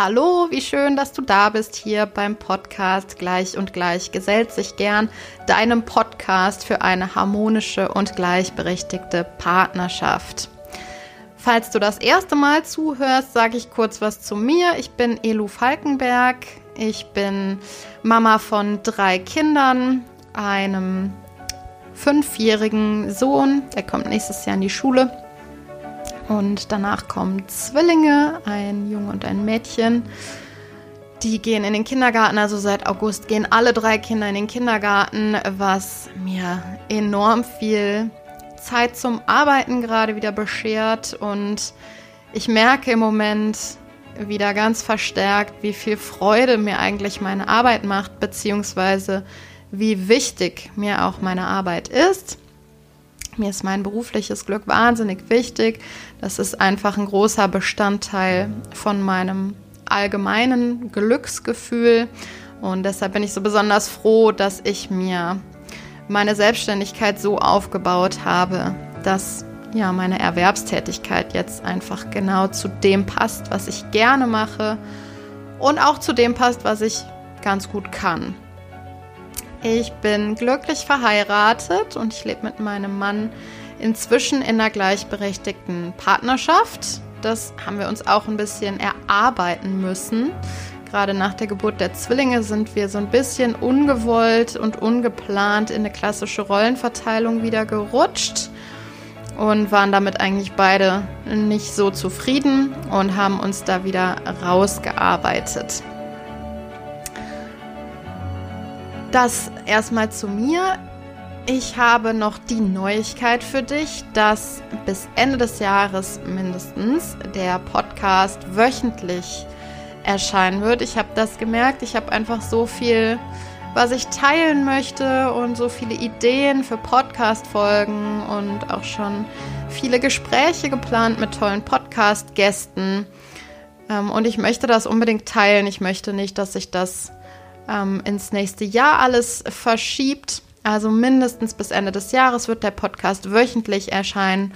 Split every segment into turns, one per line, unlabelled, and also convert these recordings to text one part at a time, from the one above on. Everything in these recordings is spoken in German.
Hallo, wie schön, dass du da bist hier beim Podcast Gleich und Gleich gesellt sich gern, deinem Podcast für eine harmonische und gleichberechtigte Partnerschaft. Falls du das erste Mal zuhörst, sage ich kurz was zu mir. Ich bin Elu Falkenberg. Ich bin Mama von drei Kindern, einem fünfjährigen Sohn, der kommt nächstes Jahr in die Schule und danach kommen Zwillinge, ein Junge und ein Mädchen. Die gehen in den Kindergarten, also seit August gehen alle drei Kinder in den Kindergarten, was mir enorm viel Zeit zum Arbeiten gerade wieder beschert. Und ich merke im Moment wieder ganz verstärkt, wie viel Freude mir eigentlich meine Arbeit macht, beziehungsweise wie wichtig mir auch meine Arbeit ist. Mir ist mein berufliches Glück wahnsinnig wichtig. Das ist einfach ein großer Bestandteil von meinem allgemeinen Glücksgefühl. Und deshalb bin ich so besonders froh, dass ich mir meine Selbstständigkeit so aufgebaut habe, dass ja meine Erwerbstätigkeit jetzt einfach genau zu dem passt, was ich gerne mache und auch zu dem passt, was ich ganz gut kann. Ich bin glücklich verheiratet und ich lebe mit meinem Mann inzwischen in einer gleichberechtigten Partnerschaft. Das haben wir uns auch ein bisschen erarbeiten müssen. Gerade nach der Geburt der Zwillinge sind wir so ein bisschen ungewollt und ungeplant in eine klassische Rollenverteilung wieder gerutscht und waren damit eigentlich beide nicht so zufrieden und haben uns da wieder rausgearbeitet. Das erstmal zu mir. Ich habe noch die Neuigkeit für dich, dass bis Ende des Jahres mindestens der Podcast wöchentlich erscheinen wird. Ich habe das gemerkt. Ich habe einfach so viel, was ich teilen möchte und so viele Ideen für Podcast-Folgen und auch schon viele Gespräche geplant mit tollen Podcast-Gästen. Ähm, und ich möchte das unbedingt teilen. Ich möchte nicht, dass sich das ähm, ins nächste Jahr alles verschiebt. Also mindestens bis Ende des Jahres wird der Podcast wöchentlich erscheinen.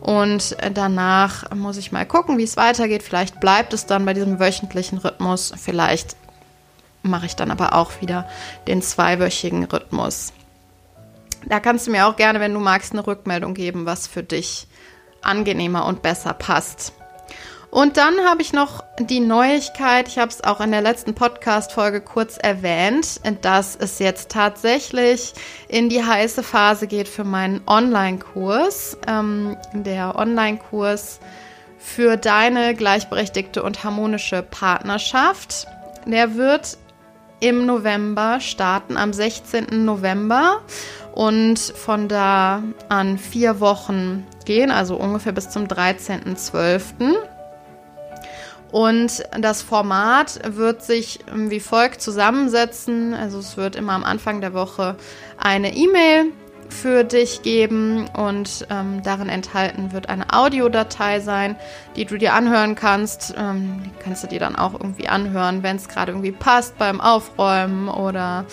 Und danach muss ich mal gucken, wie es weitergeht. Vielleicht bleibt es dann bei diesem wöchentlichen Rhythmus. Vielleicht mache ich dann aber auch wieder den zweiwöchigen Rhythmus. Da kannst du mir auch gerne, wenn du magst, eine Rückmeldung geben, was für dich angenehmer und besser passt. Und dann habe ich noch die Neuigkeit, ich habe es auch in der letzten Podcast-Folge kurz erwähnt, dass es jetzt tatsächlich in die heiße Phase geht für meinen Online-Kurs. Ähm, der Online-Kurs für deine gleichberechtigte und harmonische Partnerschaft. Der wird im November starten, am 16. November und von da an vier Wochen gehen, also ungefähr bis zum 13.12. Und das Format wird sich ähm, wie folgt zusammensetzen. Also es wird immer am Anfang der Woche eine E-Mail für dich geben und ähm, darin enthalten wird eine Audiodatei sein, die du dir anhören kannst. Ähm, die kannst du dir dann auch irgendwie anhören, wenn es gerade irgendwie passt beim Aufräumen oder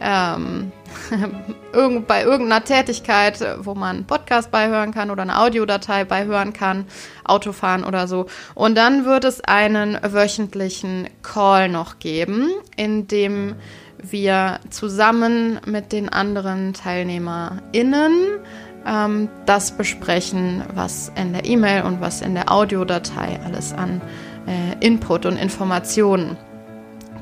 ähm, bei irgendeiner Tätigkeit, wo man einen Podcast beihören kann oder eine Audiodatei beihören kann, Autofahren oder so. Und dann wird es einen wöchentlichen Call noch geben, in dem wir zusammen mit den anderen TeilnehmerInnen ähm, das besprechen, was in der E-Mail und was in der Audiodatei alles an äh, Input und Informationen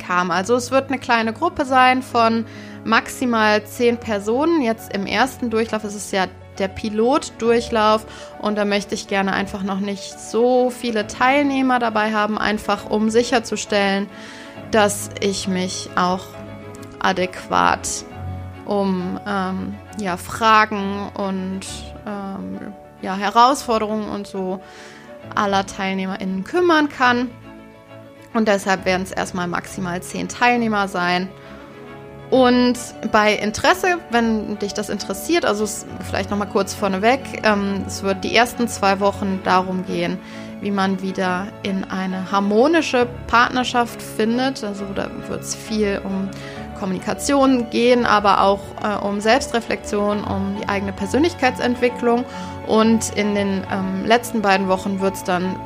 kam. Also es wird eine kleine Gruppe sein von maximal zehn Personen. Jetzt im ersten Durchlauf ist es ja der Pilotdurchlauf und da möchte ich gerne einfach noch nicht so viele Teilnehmer dabei haben, einfach um sicherzustellen, dass ich mich auch adäquat um ähm, ja, Fragen und ähm, ja, Herausforderungen und so aller TeilnehmerInnen kümmern kann. Und deshalb werden es erstmal maximal zehn Teilnehmer sein. Und bei Interesse, wenn dich das interessiert, also vielleicht nochmal kurz vorneweg, ähm, es wird die ersten zwei Wochen darum gehen, wie man wieder in eine harmonische Partnerschaft findet. Also da wird es viel um Kommunikation gehen, aber auch äh, um Selbstreflexion, um die eigene Persönlichkeitsentwicklung. Und in den ähm, letzten beiden Wochen wird es dann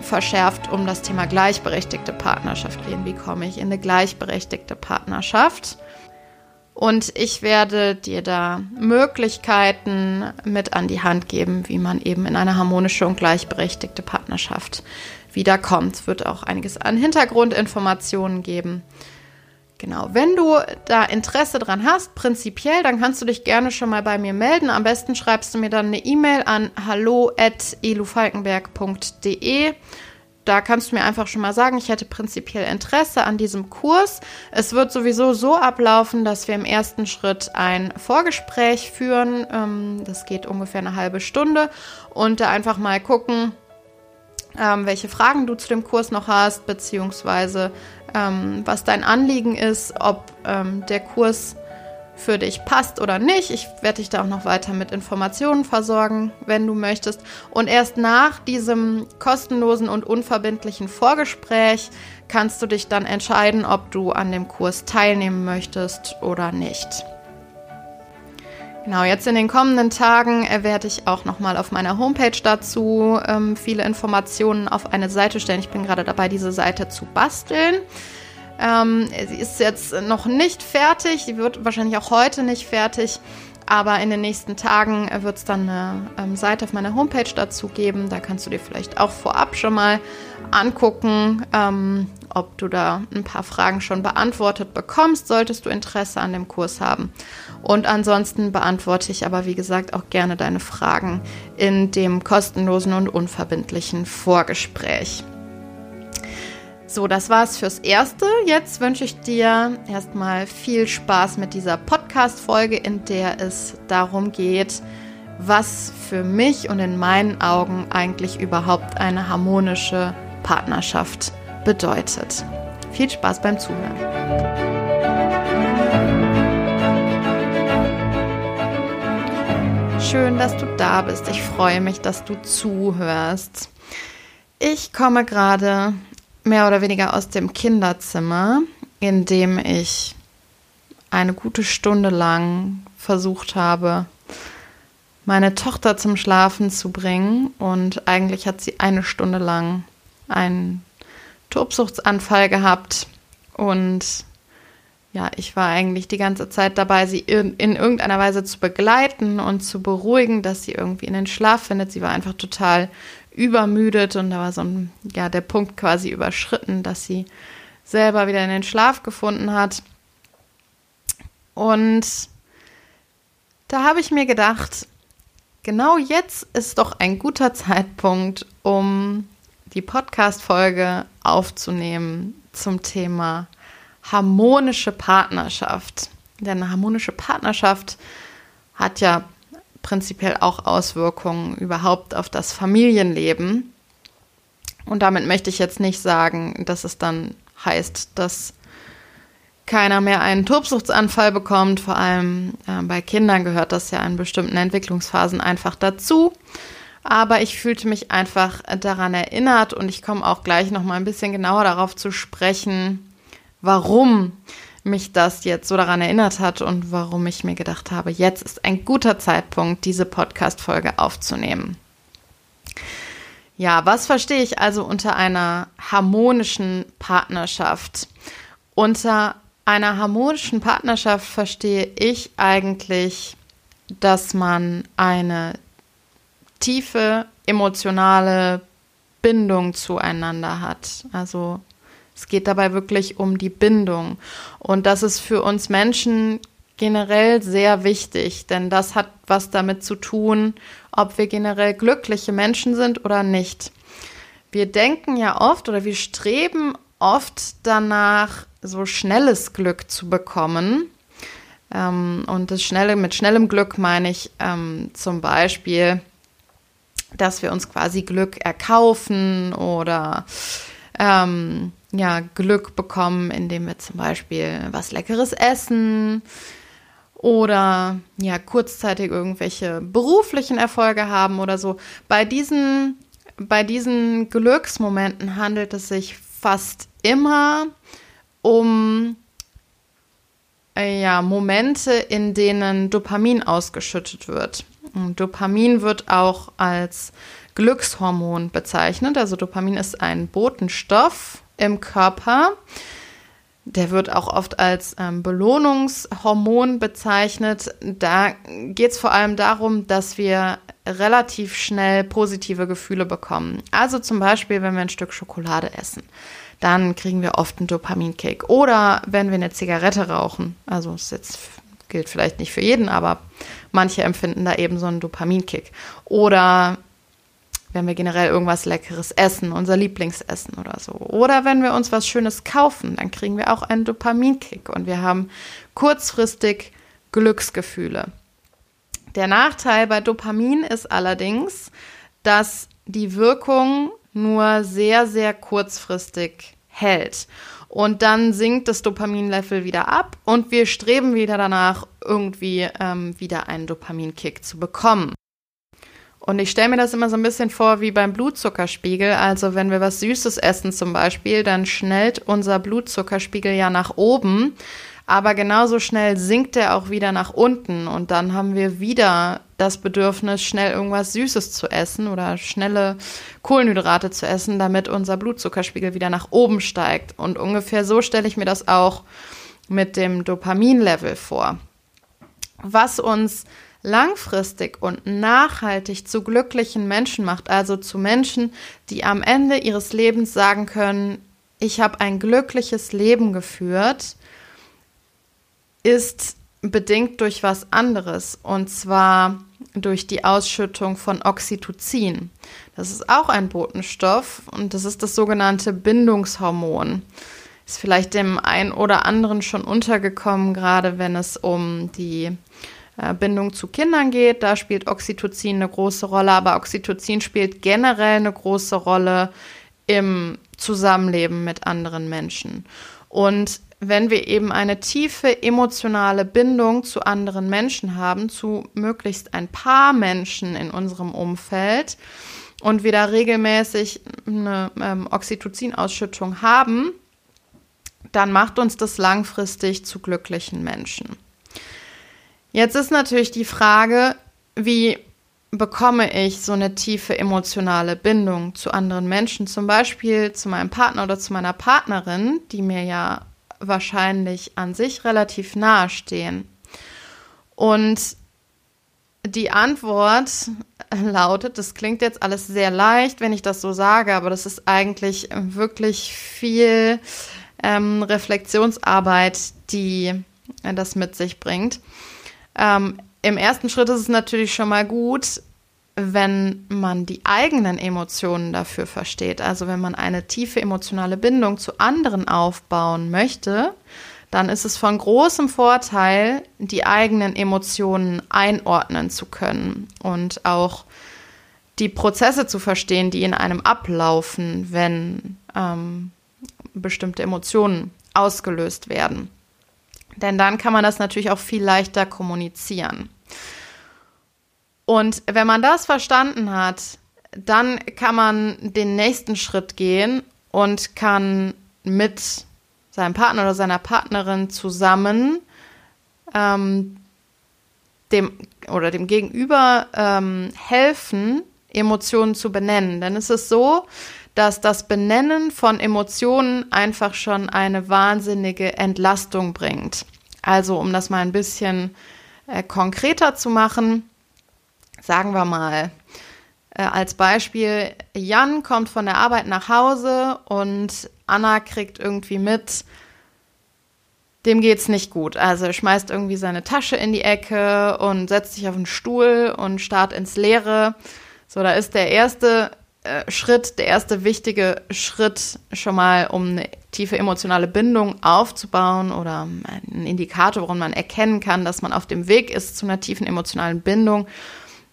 verschärft um das Thema gleichberechtigte Partnerschaft gehen. Wie komme ich in eine gleichberechtigte Partnerschaft? Und ich werde dir da Möglichkeiten mit an die Hand geben, wie man eben in eine harmonische und gleichberechtigte Partnerschaft wiederkommt. Es wird auch einiges an Hintergrundinformationen geben. Genau, wenn du da Interesse dran hast, prinzipiell, dann kannst du dich gerne schon mal bei mir melden. Am besten schreibst du mir dann eine E-Mail an hallo@elufalkenberg.de da kannst du mir einfach schon mal sagen, ich hätte prinzipiell Interesse an diesem Kurs. Es wird sowieso so ablaufen, dass wir im ersten Schritt ein Vorgespräch führen. Ähm, das geht ungefähr eine halbe Stunde und da einfach mal gucken, ähm, welche Fragen du zu dem Kurs noch hast, beziehungsweise ähm, was dein Anliegen ist, ob der Kurs für dich passt oder nicht. Ich werde dich da auch noch weiter mit Informationen versorgen, wenn du möchtest. Und erst nach diesem kostenlosen und unverbindlichen Vorgespräch kannst du dich dann entscheiden, ob du an dem Kurs teilnehmen möchtest oder nicht. Genau, jetzt in den kommenden Tagen werde ich auch nochmal auf meiner Homepage dazu ähm, viele Informationen auf eine Seite stellen. Ich bin gerade dabei, diese Seite zu basteln. Ähm, sie ist jetzt noch nicht fertig, sie wird wahrscheinlich auch heute nicht fertig, aber in den nächsten Tagen wird es dann eine ähm, Seite auf meiner Homepage dazu geben. Da kannst du dir vielleicht auch vorab schon mal angucken, ähm, ob du da ein paar Fragen schon beantwortet bekommst, solltest du Interesse an dem Kurs haben. Und ansonsten beantworte ich aber, wie gesagt, auch gerne deine Fragen in dem kostenlosen und unverbindlichen Vorgespräch. So, das war's fürs Erste. Jetzt wünsche ich dir erstmal viel Spaß mit dieser Podcast-Folge, in der es darum geht, was für mich und in meinen Augen eigentlich überhaupt eine harmonische Partnerschaft bedeutet. Viel Spaß beim Zuhören. Schön, dass du da bist. Ich freue mich, dass du zuhörst. Ich komme gerade mehr oder weniger aus dem Kinderzimmer, in dem ich eine gute Stunde lang versucht habe, meine Tochter zum Schlafen zu bringen. Und eigentlich hat sie eine Stunde lang einen Tobsuchtsanfall gehabt. Und ja, ich war eigentlich die ganze Zeit dabei, sie in, in, irgendeiner Weise zu begleiten und zu beruhigen, dass sie irgendwie in den Schlaf findet. Sie war einfach total übermüdet und da war so ein, ja, der Punkt quasi überschritten, dass sie selber wieder in den Schlaf gefunden hat. Und da habe ich mir gedacht, genau jetzt ist doch ein guter Zeitpunkt, um die Podcast-Folge aufzunehmen zum Thema harmonische Partnerschaft. Denn eine harmonische Partnerschaft hat ja prinzipiell auch Auswirkungen überhaupt auf das Familienleben. Und damit möchte ich jetzt nicht sagen, dass es dann heißt, dass keiner mehr einen Tobsuchtsanfall bekommt. Vor allem äh, bei Kindern gehört das ja in bestimmten Entwicklungsphasen einfach dazu. Aber ich fühlte mich einfach daran erinnert und ich komme auch gleich noch mal ein bisschen genauer darauf zu sprechen, warum mich das jetzt so daran erinnert hat und warum ich mir gedacht habe, jetzt ist ein guter Zeitpunkt, diese Podcast-Folge aufzunehmen. Ja, was verstehe ich also unter einer harmonischen Partnerschaft? Unter einer harmonischen Partnerschaft verstehe ich eigentlich, dass man eine tiefe emotionale Bindung zueinander hat. Also es geht dabei wirklich um die Bindung. Und das ist für uns Menschen generell sehr wichtig, denn das hat was damit zu tun, ob wir generell glückliche Menschen sind oder nicht. Wir denken ja oft oder wir streben oft danach, so schnelles Glück zu bekommen. Ähm, und das schnelle, mit schnellem Glück meine ich ähm, zum Beispiel, dass wir uns quasi Glück erkaufen oder ähm, ja, Glück bekommen, indem wir zum Beispiel was Leckeres essen oder ja, kurzzeitig irgendwelche beruflichen Erfolge haben oder so. Bei diesen, bei diesen Glücksmomenten handelt es sich fast immer um äh, ja, Momente, in denen Dopamin ausgeschüttet wird. Und Dopamin wird auch als Glückshormon bezeichnet. Also Dopamin ist ein Botenstoff im Körper. Der wird auch oft als ähm, Belohnungshormon bezeichnet. Da geht es vor allem darum, dass wir relativ schnell positive Gefühle bekommen. Also zum Beispiel, wenn wir ein Stück Schokolade essen, dann kriegen wir oft einen Dopaminkick. Oder wenn wir eine Zigarette rauchen, also es jetzt gilt vielleicht nicht für jeden, aber manche empfinden da eben so einen Dopaminkick. Oder wenn wir generell irgendwas Leckeres essen, unser Lieblingsessen oder so. Oder wenn wir uns was Schönes kaufen, dann kriegen wir auch einen Dopaminkick und wir haben kurzfristig Glücksgefühle. Der Nachteil bei Dopamin ist allerdings, dass die Wirkung nur sehr, sehr kurzfristig hält. Und dann sinkt das Dopaminlevel wieder ab und wir streben wieder danach, irgendwie ähm, wieder einen Dopaminkick zu bekommen. Und ich stelle mir das immer so ein bisschen vor wie beim Blutzuckerspiegel. Also wenn wir was Süßes essen zum Beispiel, dann schnellt unser Blutzuckerspiegel ja nach oben. Aber genauso schnell sinkt er auch wieder nach unten. Und dann haben wir wieder das Bedürfnis, schnell irgendwas Süßes zu essen oder schnelle Kohlenhydrate zu essen, damit unser Blutzuckerspiegel wieder nach oben steigt. Und ungefähr so stelle ich mir das auch mit dem Dopaminlevel vor. Was uns langfristig und nachhaltig zu glücklichen Menschen macht, also zu Menschen, die am Ende ihres Lebens sagen können, ich habe ein glückliches Leben geführt, ist bedingt durch was anderes und zwar durch die Ausschüttung von Oxytocin. Das ist auch ein Botenstoff und das ist das sogenannte Bindungshormon. Ist vielleicht dem einen oder anderen schon untergekommen, gerade wenn es um die Bindung zu Kindern geht. Da spielt Oxytocin eine große Rolle, aber Oxytocin spielt generell eine große Rolle im Zusammenleben mit anderen Menschen. Und wenn wir eben eine tiefe emotionale Bindung zu anderen Menschen haben, zu möglichst ein paar Menschen in unserem Umfeld und wir da regelmäßig eine ähm, Oxytocin-Ausschüttung haben, dann macht uns das langfristig zu glücklichen Menschen. Jetzt ist natürlich die Frage, wie bekomme ich so eine tiefe emotionale Bindung zu anderen Menschen, zum Beispiel zu meinem Partner oder zu meiner Partnerin, die mir ja wahrscheinlich an sich relativ nahe stehen. Und die Antwort lautet, das klingt jetzt alles sehr leicht, wenn ich das so sage, aber das ist eigentlich wirklich viel ähm, Reflexionsarbeit, die das mit sich bringt. Ähm, Im ersten Schritt ist es natürlich schon mal gut, wenn man die eigenen Emotionen dafür versteht. Also wenn man eine tiefe emotionale Bindung zu anderen aufbauen möchte, dann ist es von großem Vorteil, die eigenen Emotionen einordnen zu können und auch die Prozesse zu verstehen, die in einem ablaufen, wenn ähm, bestimmte Emotionen ausgelöst werden. Denn dann kann man das natürlich auch viel leichter kommunizieren. Und wenn man das verstanden hat, dann kann man den nächsten Schritt gehen und kann mit seinem Partner oder seiner Partnerin zusammen ähm, dem oder dem Gegenüber ähm, helfen, Emotionen zu benennen. Denn es ist so, dass das Benennen von Emotionen einfach schon eine wahnsinnige Entlastung bringt. Also um das mal ein bisschen äh, konkreter zu machen, sagen wir mal äh, als Beispiel, Jan kommt von der Arbeit nach Hause und Anna kriegt irgendwie mit, dem geht's nicht gut. Also er schmeißt irgendwie seine Tasche in die Ecke und setzt sich auf den Stuhl und starrt ins Leere. So, da ist der erste äh, Schritt, der erste wichtige Schritt schon mal, um eine tiefe emotionale Bindung aufzubauen oder ein Indikator, woran man erkennen kann, dass man auf dem Weg ist zu einer tiefen emotionalen Bindung,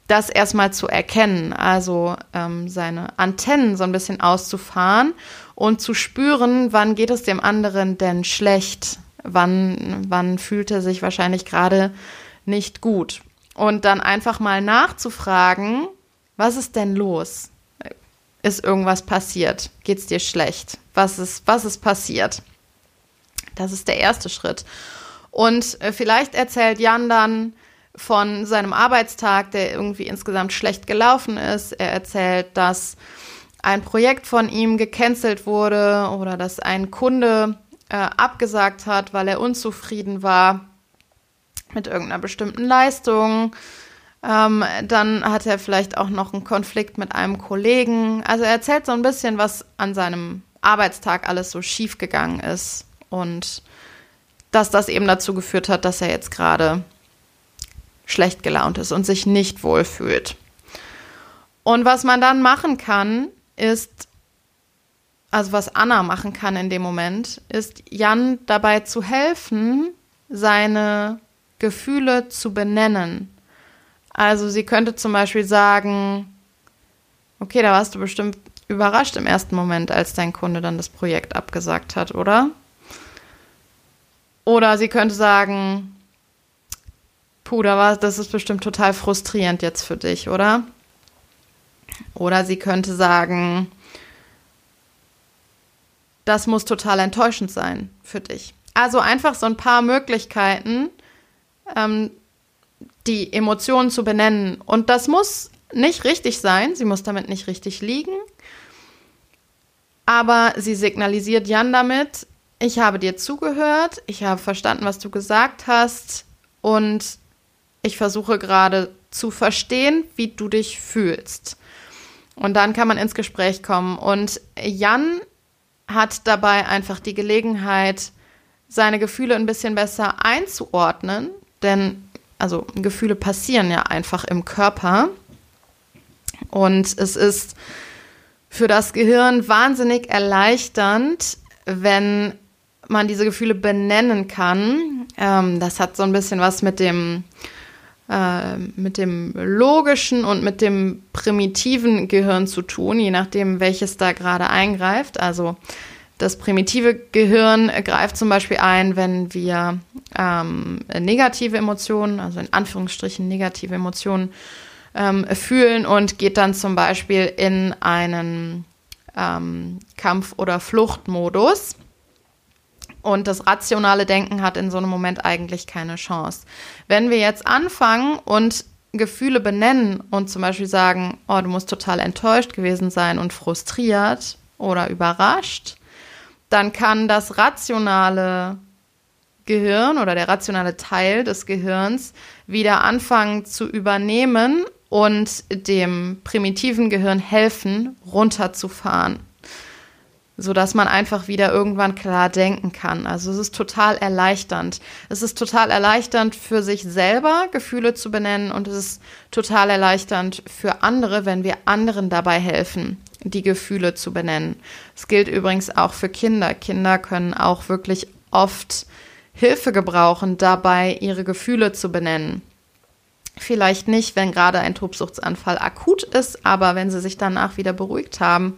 das erstmal zu erkennen, also ähm, seine Antennen so ein bisschen auszufahren und zu spüren, wann geht es dem anderen denn schlecht, wann, wann fühlt er sich wahrscheinlich gerade nicht gut. Und dann einfach mal nachzufragen, was ist denn los? Ist irgendwas passiert? Geht es dir schlecht? Was ist, was ist passiert? Das ist der erste Schritt. Und äh, vielleicht erzählt Jan dann von seinem Arbeitstag, der irgendwie insgesamt schlecht gelaufen ist. Er erzählt, dass ein Projekt von ihm gecancelt wurde oder dass ein Kunde äh, abgesagt hat, weil er unzufrieden war mit irgendeiner bestimmten Leistung. Ähm, dann hat er vielleicht auch noch einen Konflikt mit einem Kollegen. Also er erzählt so ein bisschen, was an seinem Arbeitstag alles so schief gegangen ist und dass das eben dazu geführt hat, dass er jetzt gerade schlecht gelaunt ist und sich nicht wohlfühlt. Und was man dann machen kann, ist, also was Anna machen kann in dem Moment, ist Jan dabei zu helfen, seine Gefühle zu benennen. Also sie könnte zum Beispiel sagen, okay, da warst du bestimmt überrascht im ersten Moment, als dein Kunde dann das Projekt abgesagt hat, oder? Oder sie könnte sagen, puh, da war, das ist bestimmt total frustrierend jetzt für dich, oder? Oder sie könnte sagen, das muss total enttäuschend sein für dich. Also einfach so ein paar Möglichkeiten, ähm, die Emotionen zu benennen. Und das muss nicht richtig sein, sie muss damit nicht richtig liegen. Aber sie signalisiert Jan damit, ich habe dir zugehört, ich habe verstanden, was du gesagt hast und ich versuche gerade zu verstehen, wie du dich fühlst. Und dann kann man ins Gespräch kommen. Und Jan hat dabei einfach die Gelegenheit, seine Gefühle ein bisschen besser einzuordnen, denn also Gefühle passieren ja einfach im Körper. Und es ist für das Gehirn wahnsinnig erleichternd, wenn man diese Gefühle benennen kann. Ähm, das hat so ein bisschen was mit dem, äh, mit dem logischen und mit dem primitiven Gehirn zu tun, je nachdem, welches da gerade eingreift. Also das primitive Gehirn greift zum Beispiel ein, wenn wir ähm, negative Emotionen, also in Anführungsstrichen negative Emotionen, ähm, fühlen und geht dann zum Beispiel in einen ähm, Kampf- oder Fluchtmodus. Und das rationale Denken hat in so einem Moment eigentlich keine Chance. Wenn wir jetzt anfangen und Gefühle benennen und zum Beispiel sagen, oh, du musst total enttäuscht gewesen sein und frustriert oder überrascht, dann kann das rationale Gehirn oder der rationale Teil des Gehirns wieder anfangen zu übernehmen und dem primitiven Gehirn helfen, runterzufahren, sodass man einfach wieder irgendwann klar denken kann. Also es ist total erleichternd. Es ist total erleichternd für sich selber Gefühle zu benennen und es ist total erleichternd für andere, wenn wir anderen dabei helfen, die Gefühle zu benennen. Es gilt übrigens auch für Kinder. Kinder können auch wirklich oft Hilfe gebrauchen, dabei ihre Gefühle zu benennen. Vielleicht nicht, wenn gerade ein Tobsuchtsanfall akut ist, aber wenn sie sich danach wieder beruhigt haben,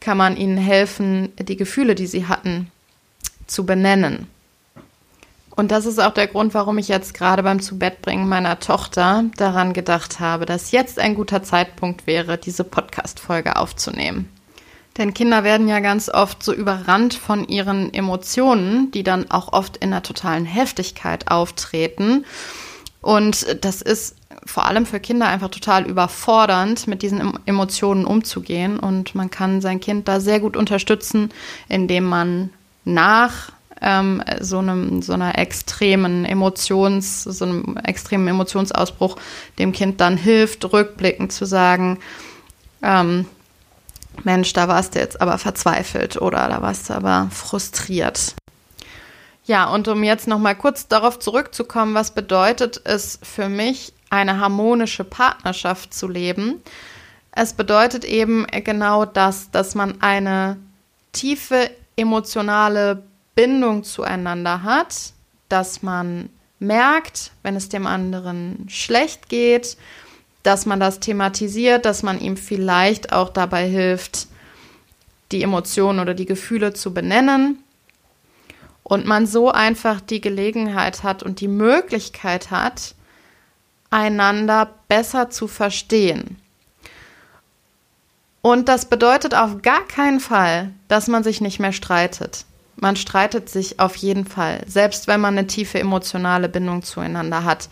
kann man ihnen helfen, die Gefühle, die sie hatten, zu benennen. Und das ist auch der Grund, warum ich jetzt gerade beim Zubettbringen meiner Tochter daran gedacht habe, dass jetzt ein guter Zeitpunkt wäre, diese Podcast-Folge aufzunehmen. Denn Kinder werden ja ganz oft so überrannt von ihren Emotionen, die dann auch oft in einer totalen Heftigkeit auftreten. Und das ist vor allem für Kinder einfach total überfordernd, mit diesen Emotionen umzugehen. Und man kann sein Kind da sehr gut unterstützen, indem man nach ähm, so einem so einer extremen Emotions, so einem extremen Emotionsausbruch dem Kind dann hilft, rückblickend zu sagen, ähm, Mensch, da warst du jetzt aber verzweifelt oder da warst du aber frustriert. Ja, und um jetzt noch mal kurz darauf zurückzukommen, was bedeutet es für mich, eine harmonische Partnerschaft zu leben? Es bedeutet eben genau das, dass man eine tiefe emotionale Bindung zueinander hat, dass man merkt, wenn es dem anderen schlecht geht, dass man das thematisiert, dass man ihm vielleicht auch dabei hilft, die Emotionen oder die Gefühle zu benennen und man so einfach die Gelegenheit hat und die Möglichkeit hat, einander besser zu verstehen. Und das bedeutet auf gar keinen Fall, dass man sich nicht mehr streitet. Man streitet sich auf jeden Fall, selbst wenn man eine tiefe emotionale Bindung zueinander hat.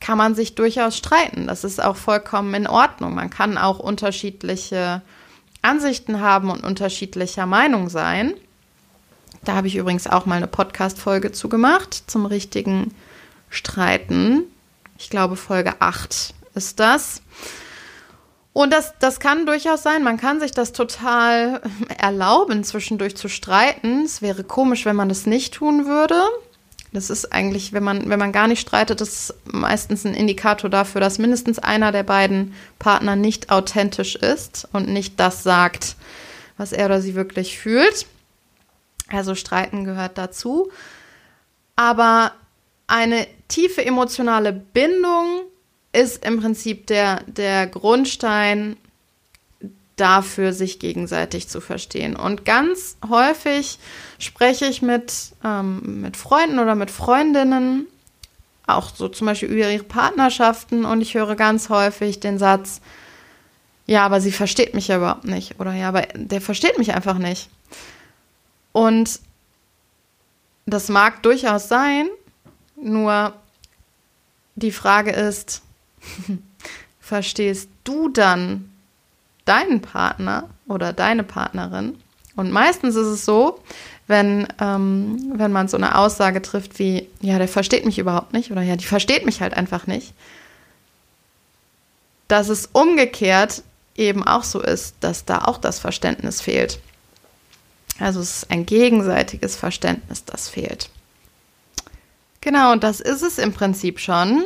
kann man sich durchaus streiten. Das ist auch vollkommen in Ordnung. Man kann auch unterschiedliche Ansichten haben und unterschiedlicher Meinung sein. Da habe ich übrigens auch mal eine Podcast-Folge zu gemacht zum richtigen Streiten. Ich glaube, Folge 8 ist das. Und das, das kann durchaus sein. Man kann sich das total erlauben, zwischendurch zu streiten. Es wäre komisch, wenn man das nicht tun würde. Das ist eigentlich, wenn man, wenn man gar nicht streitet, das ist meistens ein Indikator dafür, dass mindestens einer der beiden Partner nicht authentisch ist und nicht das sagt, was er oder sie wirklich fühlt. Also streiten gehört dazu. Aber eine tiefe emotionale Bindung ist im Prinzip der, der Grundstein dafür, sich gegenseitig zu verstehen. Und ganz häufig spreche ich mit, ähm, mit Freunden oder mit Freundinnen, auch so zum Beispiel über ihre Partnerschaften, und ich höre ganz häufig den Satz, ja, aber sie versteht mich ja überhaupt nicht. Oder ja, aber der versteht mich einfach nicht. Und das mag durchaus sein, nur die Frage ist, verstehst du dann deinen Partner oder deine Partnerin? Und meistens ist es so, wenn, ähm, wenn man so eine Aussage trifft wie, ja, der versteht mich überhaupt nicht oder ja, die versteht mich halt einfach nicht, dass es umgekehrt eben auch so ist, dass da auch das Verständnis fehlt. Also es ist ein gegenseitiges Verständnis, das fehlt. Genau, und das ist es im Prinzip schon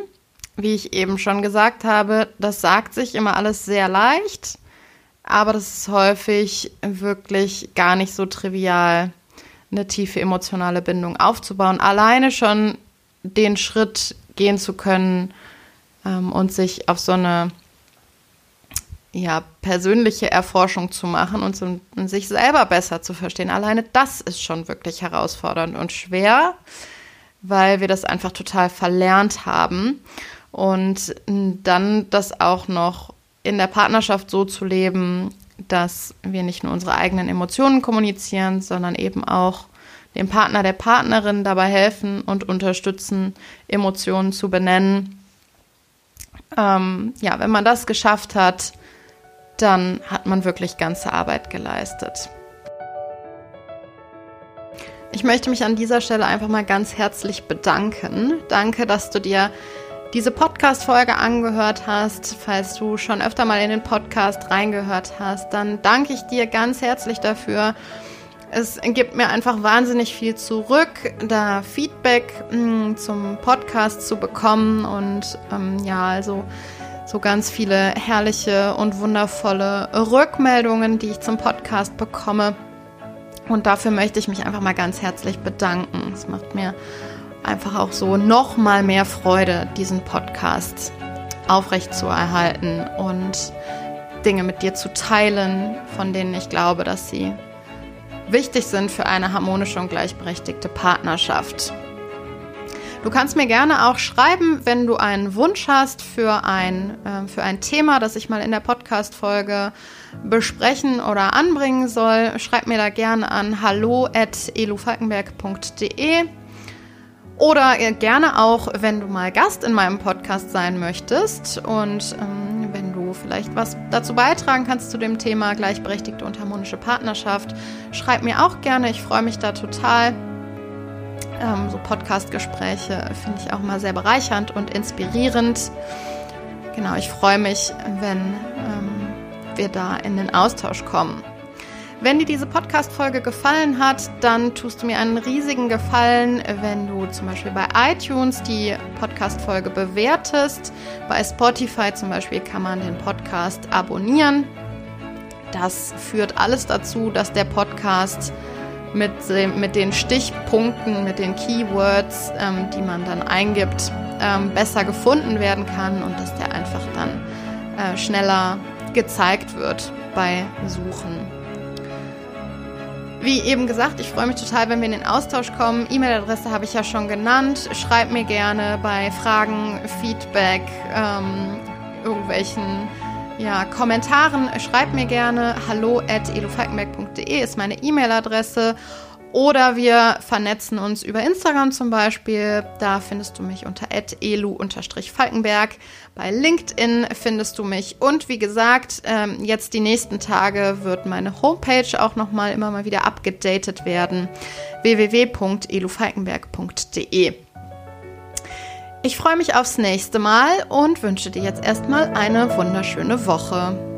wie ich eben schon gesagt habe, das sagt sich immer alles sehr leicht, aber das ist häufig wirklich gar nicht so trivial, eine tiefe emotionale Bindung aufzubauen. Alleine schon den Schritt gehen zu können ähm, und sich auf so eine ja, persönliche Erforschung zu machen und, so, und sich selber besser zu verstehen. Alleine das ist schon wirklich herausfordernd und schwer, weil wir das einfach total verlernt haben. Und dann das auch noch in der Partnerschaft so zu leben, dass wir nicht nur unsere eigenen Emotionen kommunizieren, sondern eben auch dem Partner, der Partnerin dabei helfen und unterstützen, Emotionen zu benennen. Ähm, ja, wenn man das geschafft hat, dann hat man wirklich ganze Arbeit geleistet. Ich möchte mich an dieser Stelle einfach mal ganz herzlich bedanken. Danke, dass du dir diese Podcast-Folge angehört hast, falls du schon öfter mal in den Podcast reingehört hast, dann danke ich dir ganz herzlich dafür. Es gibt mir einfach wahnsinnig viel zurück, da Feedback mh, hm, zum Podcast zu bekommen und ähm, ja, also so ganz viele herrliche und wundervolle Rückmeldungen, die ich zum Podcast bekomme. Und dafür möchte ich mich einfach mal ganz herzlich bedanken. Es macht mir einfach auch so noch mal mehr Freude, diesen Podcast aufrecht zu erhalten und Dinge mit dir zu teilen, von denen ich glaube, dass sie wichtig sind für eine harmonische und gleichberechtigte Partnerschaft. Du kannst mir gerne auch schreiben, wenn du einen Wunsch hast für ein, äh, für ein Thema, das ich mal in der Podcast-Folge besprechen oder anbringen soll. Schreib mir da gerne an hallo.elufalkenberg.de. Oder äh, gerne auch, wenn du mal Gast in meinem Podcast sein möchtest und ähm, wenn du vielleicht was dazu beitragen kannst zu dem Thema gleichberechtigte und harmonische Partnerschaft, schreib mir auch gerne. Ich freue mich da total. Ähm, so Podcast-Gespräche finde ich auch mal sehr bereichernd und inspirierend. Genau, ich freue mich, wenn ähm, wir da in den Austausch kommen. Wenn dir diese Podcast-Folge gefallen hat, dann tust du mir einen riesigen Gefallen, wenn du zum Beispiel bei iTunes die Podcast-Folge bewertest. Bei Spotify zum Beispiel kann man den Podcast abonnieren. Das führt alles dazu, dass der Podcast mit, mit den Stichpunkten, mit den Keywords, ähm, die man dann eingibt, ähm, besser gefunden werden kann und dass der einfach dann äh, schneller gezeigt wird bei Suchen. Wie eben gesagt, ich freue mich total, wenn wir in den Austausch kommen. E-Mail-Adresse habe ich ja schon genannt. Schreib mir gerne bei Fragen, Feedback, ähm, irgendwelchen ja, Kommentaren. Schreib mir gerne hallo at ist meine E-Mail-Adresse. Oder wir vernetzen uns über Instagram zum Beispiel. Da findest du mich unter elu-falkenberg. Bei LinkedIn findest du mich. Und wie gesagt, ähm, jetzt die nächsten Tage wird meine Homepage auch nochmal immer mal wieder abgedatet werden. www.elufalkenberg.de Ich freue mich aufs nächste Mal und wünsche dir jetzt erstmal eine wunderschöne Woche.